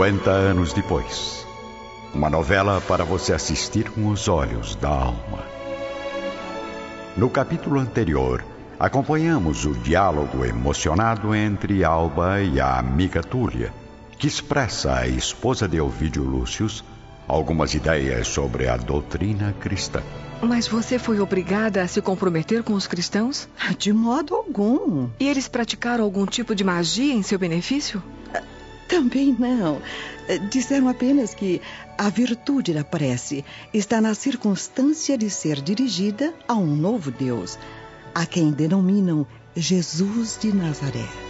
50 anos depois. Uma novela para você assistir com os olhos da alma. No capítulo anterior, acompanhamos o diálogo emocionado entre Alba e a amiga Túlia, que expressa à esposa de Ovídio Lúcius algumas ideias sobre a doutrina cristã. Mas você foi obrigada a se comprometer com os cristãos? De modo algum. E eles praticaram algum tipo de magia em seu benefício? Também não. Disseram apenas que a virtude da prece está na circunstância de ser dirigida a um novo Deus, a quem denominam Jesus de Nazaré.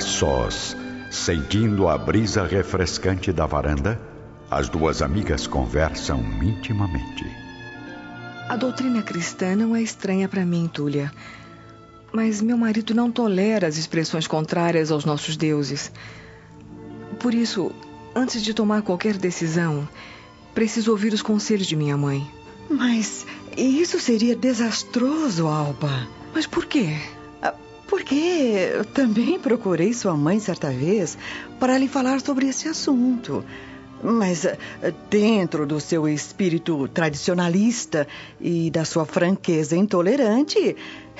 A sós, sentindo a brisa refrescante da varanda, as duas amigas conversam intimamente. A doutrina cristã não é estranha para mim, Túlia. Mas meu marido não tolera as expressões contrárias aos nossos deuses. Por isso, antes de tomar qualquer decisão, preciso ouvir os conselhos de minha mãe. Mas isso seria desastroso, Alba. Mas por quê? Porque também procurei sua mãe certa vez para lhe falar sobre esse assunto. Mas eh, dentro do seu espírito tradicionalista e da sua franqueza intolerante,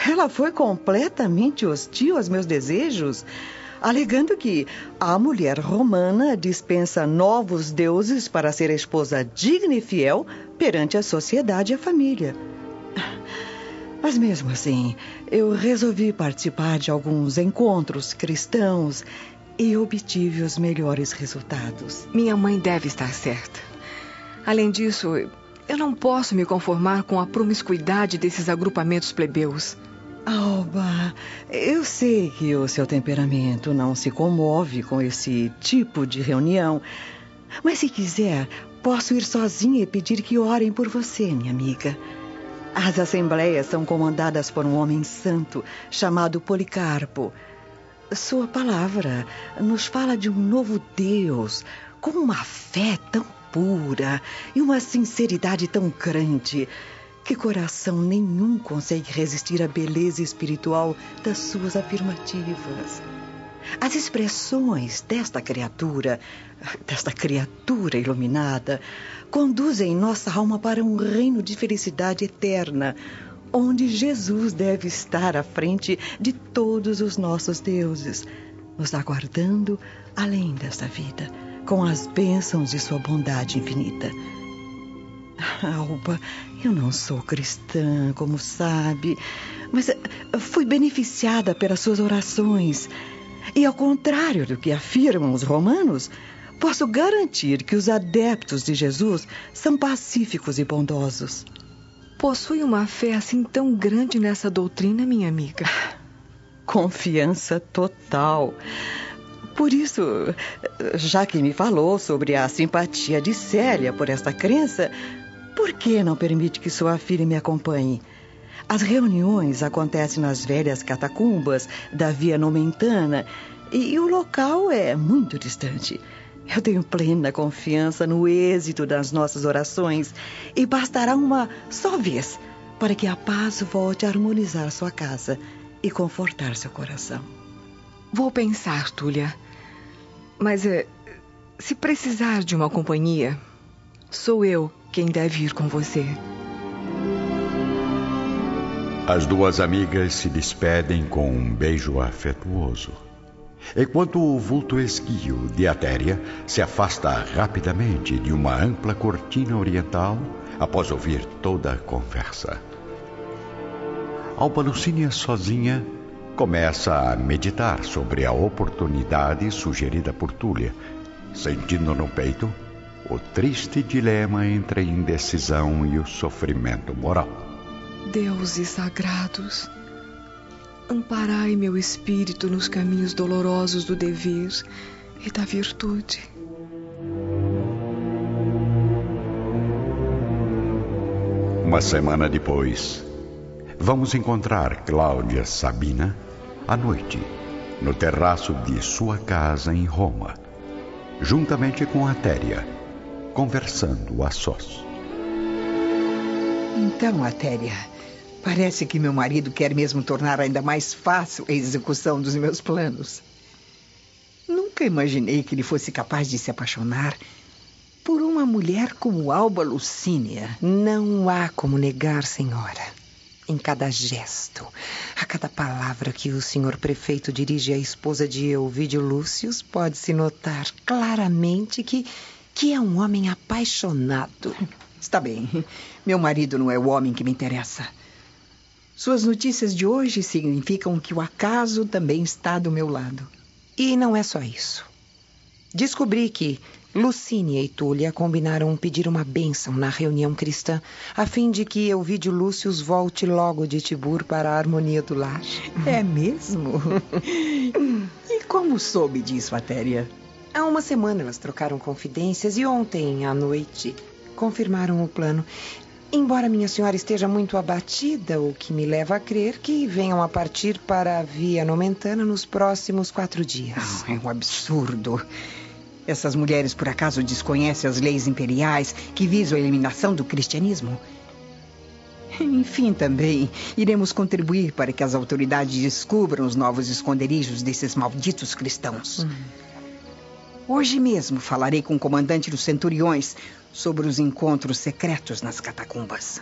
ela foi completamente hostil aos meus desejos, alegando que a mulher romana dispensa novos deuses para ser esposa digna e fiel perante a sociedade e a família. Mas mesmo assim, eu resolvi participar de alguns encontros cristãos e obtive os melhores resultados. Minha mãe deve estar certa. Além disso, eu não posso me conformar com a promiscuidade desses agrupamentos plebeus. Alba, eu sei que o seu temperamento não se comove com esse tipo de reunião, mas se quiser, posso ir sozinha e pedir que orem por você, minha amiga. As assembleias são comandadas por um homem santo chamado Policarpo. Sua palavra nos fala de um novo Deus com uma fé tão pura e uma sinceridade tão grande que coração nenhum consegue resistir à beleza espiritual das suas afirmativas. As expressões desta criatura, desta criatura iluminada, conduzem nossa alma para um reino de felicidade eterna, onde Jesus deve estar à frente de todos os nossos deuses, nos aguardando além desta vida, com as bênçãos de sua bondade infinita. Alba, eu não sou cristã, como sabe, mas fui beneficiada pelas suas orações e ao contrário do que afirmam os romanos, posso garantir que os adeptos de Jesus são pacíficos e bondosos. Possui uma fé assim tão grande nessa doutrina, minha amiga? Confiança total. Por isso, já que me falou sobre a simpatia de Célia por esta crença, por que não permite que sua filha me acompanhe? As reuniões acontecem nas velhas catacumbas da Via Nomentana e o local é muito distante. Eu tenho plena confiança no êxito das nossas orações e bastará uma só vez para que a paz volte a harmonizar sua casa e confortar seu coração. Vou pensar, Túlia. Mas eh, se precisar de uma companhia, sou eu quem deve ir com você. As duas amigas se despedem com um beijo afetuoso. Enquanto o vulto esguio de Atéria se afasta rapidamente de uma ampla cortina oriental após ouvir toda a conversa. Albalucínia sozinha começa a meditar sobre a oportunidade sugerida por Túlia, sentindo no peito o triste dilema entre a indecisão e o sofrimento moral. Deuses sagrados, amparai meu espírito nos caminhos dolorosos do dever e da virtude. Uma semana depois, vamos encontrar Cláudia Sabina à noite, no terraço de sua casa em Roma, juntamente com a Téria, conversando a sós. Então, Atéria, parece que meu marido quer mesmo tornar ainda mais fácil a execução dos meus planos. Nunca imaginei que ele fosse capaz de se apaixonar por uma mulher como Alba Lucínia. Não há como negar, senhora. Em cada gesto, a cada palavra que o senhor prefeito dirige à esposa de Elvídio Lúcius, pode-se notar claramente que, que é um homem apaixonado. Está bem. Meu marido não é o homem que me interessa. Suas notícias de hoje significam que o acaso também está do meu lado. E não é só isso. Descobri que Lucínia e Túlia combinaram pedir uma bênção na reunião cristã, a fim de que Elvídio Lúcius volte logo de Tibur para a harmonia do lar. É mesmo? e como soube disso, Atéria? Há uma semana elas trocaram confidências e ontem à noite confirmaram o plano. Embora minha senhora esteja muito abatida, o que me leva a crer que venham a partir para a Via Nomentana nos próximos quatro dias. é um absurdo. Essas mulheres, por acaso, desconhecem as leis imperiais que visam a eliminação do cristianismo? Enfim, também, iremos contribuir para que as autoridades descubram os novos esconderijos desses malditos cristãos. Hum. Hoje mesmo falarei com o comandante dos centuriões sobre os encontros secretos nas catacumbas.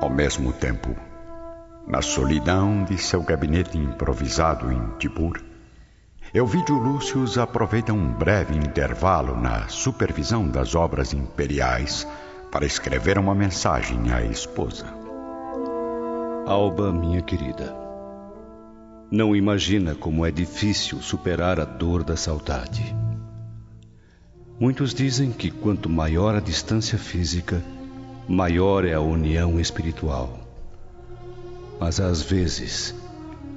Ao mesmo tempo, na solidão de seu gabinete improvisado em Tibur, Elvídio Lúcius aproveita um breve intervalo na supervisão das obras imperiais para escrever uma mensagem à esposa. Alba, minha querida, não imagina como é difícil superar a dor da saudade. Muitos dizem que quanto maior a distância física, maior é a união espiritual. Mas às vezes,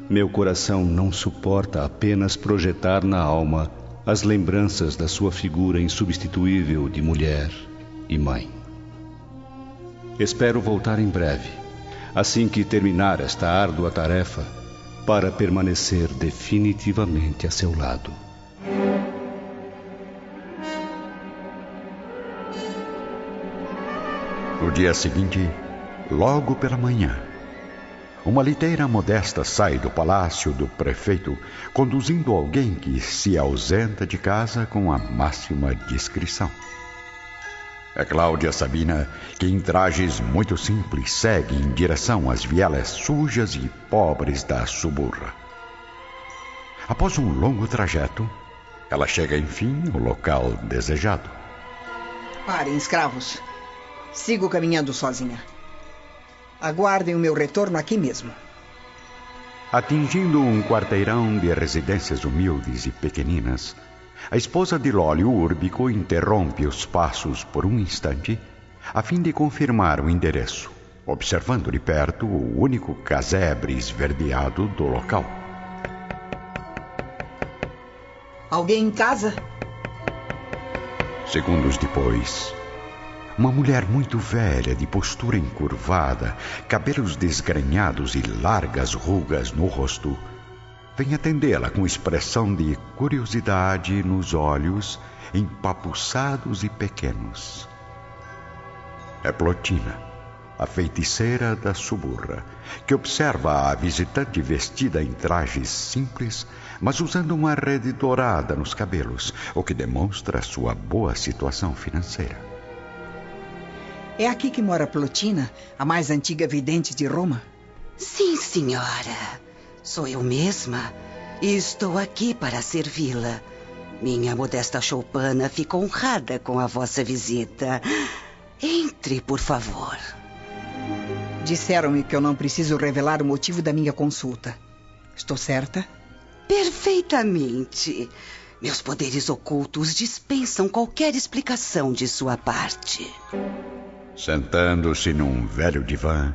meu coração não suporta apenas projetar na alma as lembranças da sua figura insubstituível de mulher e mãe. Espero voltar em breve, assim que terminar esta árdua tarefa, para permanecer definitivamente a seu lado. No dia seguinte, logo pela manhã, uma liteira modesta sai do palácio do prefeito, conduzindo alguém que se ausenta de casa com a máxima discrição. É Cláudia Sabina que, em trajes muito simples, segue em direção às vielas sujas e pobres da Suburra. Após um longo trajeto, ela chega enfim ao local desejado. Parem, escravos. Sigo caminhando sozinha. Aguardem o meu retorno aqui mesmo. Atingindo um quarteirão de residências humildes e pequeninas, a esposa de Lólio Úrbico interrompe os passos por um instante, a fim de confirmar o endereço, observando de perto o único casebre esverdeado do local. Alguém em casa? Segundos depois, uma mulher muito velha, de postura encurvada, cabelos desgrenhados e largas rugas no rosto, vem atendê-la com expressão de curiosidade nos olhos, empapuçados e pequenos. É Plotina, a feiticeira da suburra, que observa a visitante vestida em trajes simples, mas usando uma rede dourada nos cabelos, o que demonstra sua boa situação financeira. É aqui que mora Plotina, a mais antiga vidente de Roma? Sim, senhora. Sou eu mesma. E estou aqui para servi-la. Minha modesta choupana fica honrada com a vossa visita. Entre, por favor. Disseram-me que eu não preciso revelar o motivo da minha consulta. Estou certa? Perfeitamente. Meus poderes ocultos dispensam qualquer explicação de sua parte. Sentando-se num velho divã,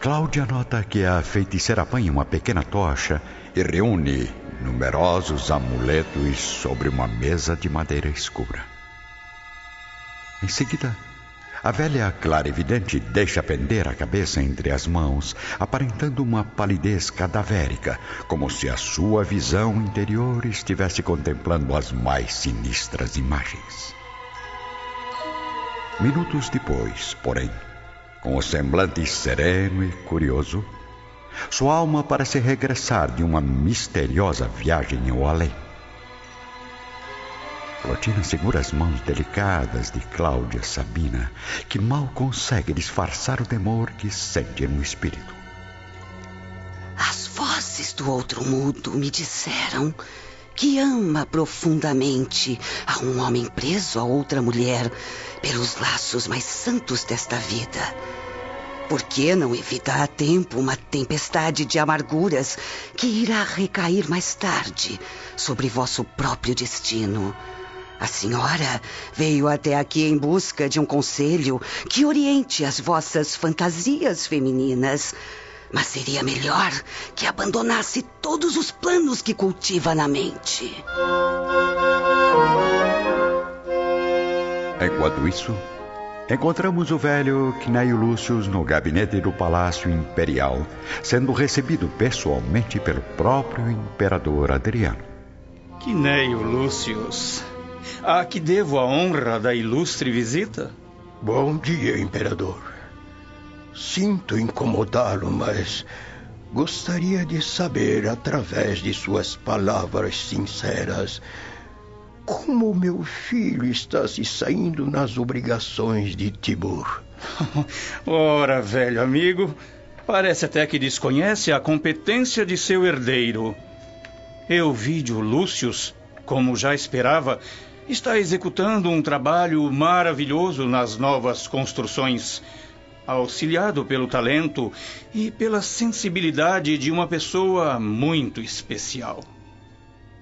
Cláudia nota que a feiticeira apanha uma pequena tocha e reúne numerosos amuletos sobre uma mesa de madeira escura. Em seguida, A velha clarividente deixa pender a cabeça entre as mãos, aparentando uma palidez cadavérica, como se a sua visão interior estivesse contemplando as mais sinistras imagens. Minutos depois, porém, com o semblante sereno e curioso, sua alma parece regressar de uma misteriosa viagem ao além. Clotina segura as mãos delicadas de Cláudia Sabina, que mal consegue disfarçar o temor que sente no espírito. As vozes do outro mundo me disseram que ama profundamente a um homem preso a outra mulher pelos laços mais santos desta vida. Por que não evitar a tempo uma tempestade de amarguras que irá recair mais tarde sobre vosso próprio destino? A senhora veio até aqui em busca de um conselho que oriente as vossas fantasias femininas. Mas seria melhor que abandonasse todos os planos que cultiva na mente. Enquanto isso, encontramos o velho Cneio Lúcius no gabinete do Palácio Imperial, sendo recebido pessoalmente pelo próprio imperador Adriano. Cneio Lúcius, a que devo a honra da ilustre visita? Bom dia, imperador. Sinto incomodá-lo, mas gostaria de saber, através de suas palavras sinceras, como meu filho está se saindo nas obrigações de Tibur. Ora, velho amigo, parece até que desconhece a competência de seu herdeiro. Euvídio Lúcius, como já esperava, está executando um trabalho maravilhoso nas novas construções, auxiliado pelo talento e pela sensibilidade de uma pessoa muito especial.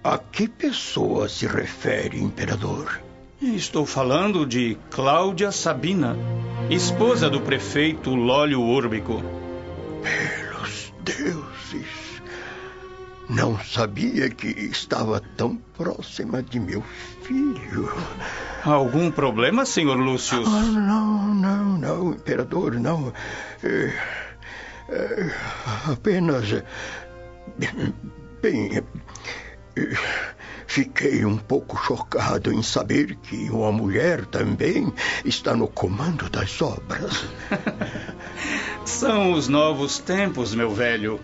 A que pessoa se refere, imperador? Estou falando de Cláudia Sabina, esposa do prefeito Lólio Úrbico. Pelos deuses! Não sabia que estava tão próxima de meu filho. Algum problema, senhor Lúcio? Ah, não, não, não, imperador, não. É, é, apenas. Bem. É, fiquei um pouco chocado em saber que uma mulher também está no comando das obras. São os novos tempos, meu velho.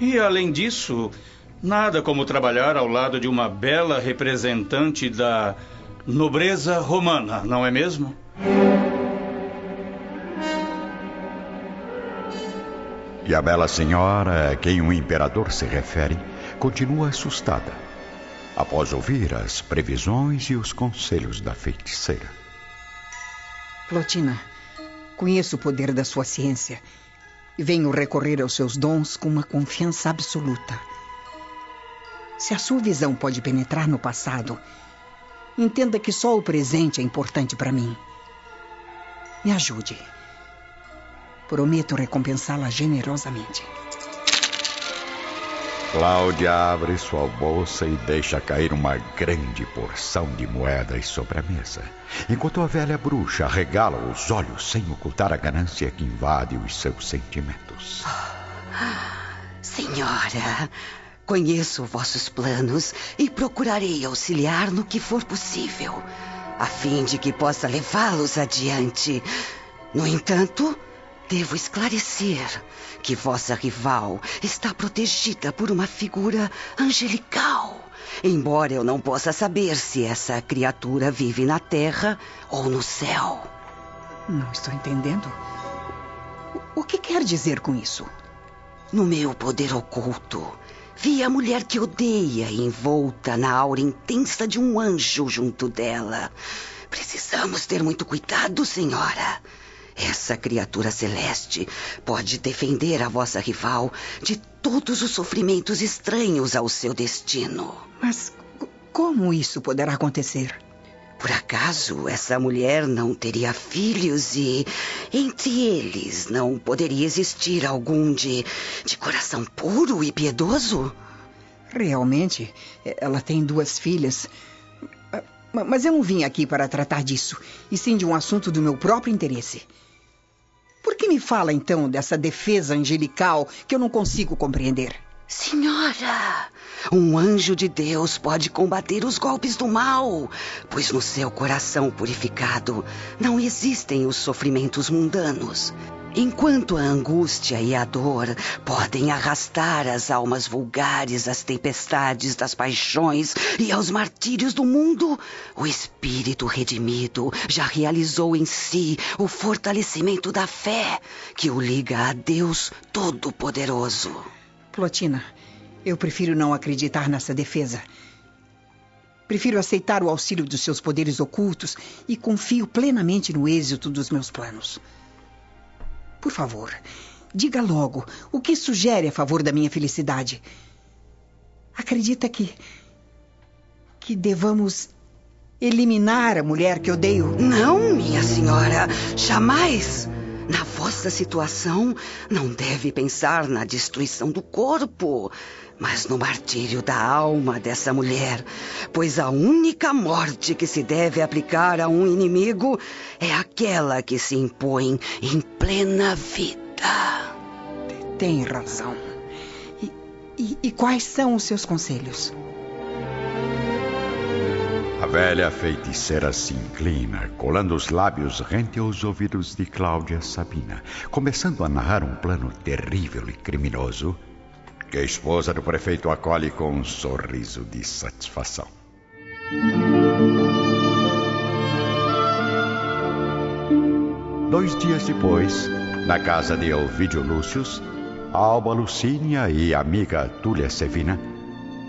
E além disso, nada como trabalhar ao lado de uma bela representante da nobreza romana, não é mesmo? E a bela senhora a quem o imperador se refere continua assustada após ouvir as previsões e os conselhos da feiticeira. Plotina, conheço o poder da sua ciência e venho recorrer aos seus dons com uma confiança absoluta. Se a sua visão pode penetrar no passado, entenda que só o presente é importante para mim. Me ajude. Prometo recompensá-la generosamente. Cláudia abre sua bolsa e deixa cair uma grande porção de moedas sobre a mesa, enquanto a velha bruxa regala os olhos sem ocultar a ganância que invade os seus sentimentos. Senhora, conheço vossos planos e procurarei auxiliar no que for possível, a fim de que possa levá-los adiante. No entanto, Devo esclarecer que vossa rival está protegida por uma figura angelical. Embora eu não possa saber se essa criatura vive na terra ou no céu. Não estou entendendo. O que quer dizer com isso? No meu poder oculto, vi a mulher que odeia envolta na aura intensa de um anjo junto dela. Precisamos ter muito cuidado, senhora. Essa criatura celeste pode defender a vossa rival de todos os sofrimentos estranhos ao seu destino. Mas como isso poderá acontecer? Por acaso essa mulher não teria filhos e entre eles não poderia existir algum de, de coração puro e piedoso? Realmente, ela tem duas filhas. Mas eu não vim aqui para tratar disso, e sim de um assunto do meu próprio interesse. Por que me fala então dessa defesa angelical que eu não consigo compreender? Senhora, um anjo de Deus pode combater os golpes do mal, pois no seu coração purificado não existem os sofrimentos mundanos. Enquanto a angústia e a dor podem arrastar as almas vulgares às tempestades das paixões e aos martírios do mundo, o espírito redimido já realizou em si o fortalecimento da fé que o liga a Deus Todo-Poderoso. Plotina, eu prefiro não acreditar nessa defesa. Prefiro aceitar o auxílio dos seus poderes ocultos e confio plenamente no êxito dos meus planos. Por favor, diga logo o que sugere a favor da minha felicidade. Acredita que. que devamos eliminar a mulher que odeio? Não, minha senhora, jamais. Na vossa situação, não deve pensar na destruição do corpo, mas no martírio da alma dessa mulher. Pois a única morte que se deve aplicar a um inimigo é aquela que se impõe em plena vida. Tem razão. E, e, e quais são os seus conselhos? Velha feiticeira se inclina, colando os lábios rente aos ouvidos de Cláudia Sabina, começando a narrar um plano terrível e criminoso que a esposa do prefeito acolhe com um sorriso de satisfação. Dois dias depois, na casa de Elvídio Lúcius, Alba Lucínia e amiga Túlia Sevina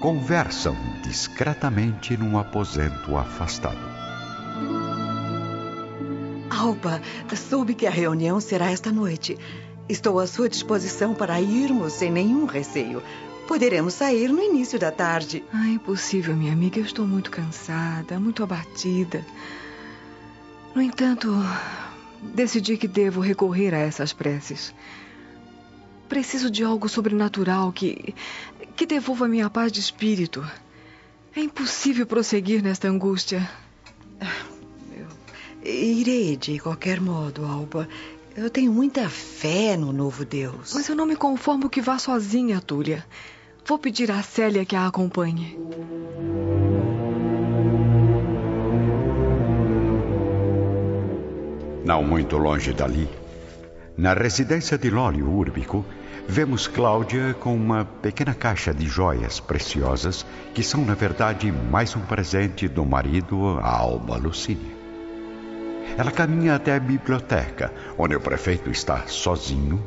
conversam discretamente num aposento afastado. Alba, soube que a reunião será esta noite. Estou à sua disposição para irmos sem nenhum receio. Poderemos sair no início da tarde. Ah, impossível, minha amiga. Eu estou muito cansada, muito abatida. No entanto, decidi que devo recorrer a essas preces. Preciso de algo sobrenatural que. Que devolva minha paz de espírito. É impossível prosseguir nesta angústia. Eu irei de qualquer modo, Alba. Eu tenho muita fé no novo Deus. Mas eu não me conformo que vá sozinha, Túlia. Vou pedir a Célia que a acompanhe. Não muito longe dali, na residência de Lólio Úrbico, vemos Cláudia com uma pequena caixa de joias preciosas que são, na verdade, mais um presente do marido a Alba Lucínia. Ela caminha até a biblioteca, onde o prefeito está sozinho,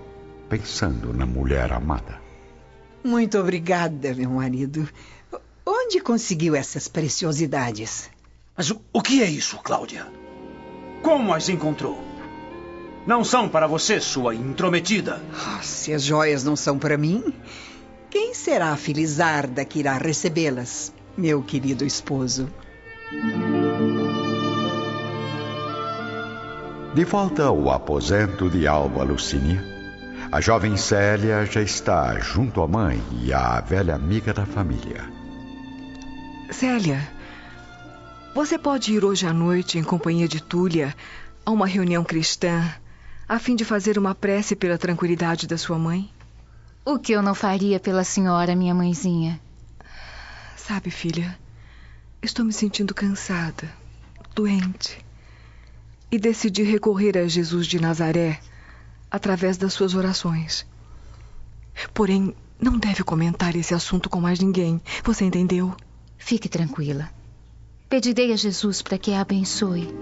pensando na mulher amada. Muito obrigada, meu marido. Onde conseguiu essas preciosidades? Mas o, o que é isso, Cláudia? Como as encontrou? Não são para você, sua intrometida. Ah, se as joias não são para mim, quem será a Felizarda que irá recebê-las, meu querido esposo? De volta ao aposento de Alba Lucínia, a jovem Célia já está junto à mãe e à velha amiga da família. Célia, você pode ir hoje à noite, em companhia de Túlia, a uma reunião cristã a fim de fazer uma prece pela tranquilidade da sua mãe? O que eu não faria pela senhora, minha mãezinha? Sabe, filha, estou me sentindo cansada, doente. E decidi recorrer a Jesus de Nazaré através das suas orações. Porém, não deve comentar esse assunto com mais ninguém. Você entendeu? Fique tranquila. Pedirei a Jesus para que a abençoe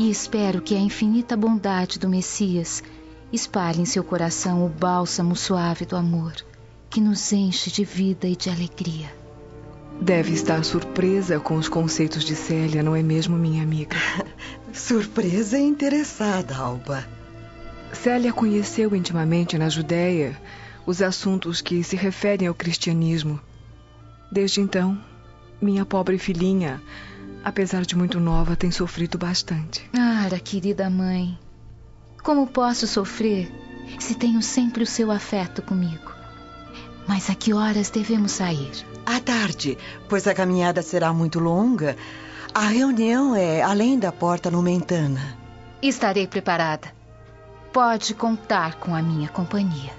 e espero que a infinita bondade do Messias espalhe em seu coração o bálsamo suave do amor, que nos enche de vida e de alegria. Deve estar surpresa com os conceitos de Célia, não é mesmo, minha amiga? surpresa e interessada, Alba. Célia conheceu intimamente na Judéia os assuntos que se referem ao cristianismo. Desde então, minha pobre filhinha apesar de muito nova, tem sofrido bastante. Ah, querida mãe, como posso sofrer se tenho sempre o seu afeto comigo? Mas a que horas devemos sair? À tarde, pois a caminhada será muito longa. A reunião é além da porta lumentana. Estarei preparada. Pode contar com a minha companhia.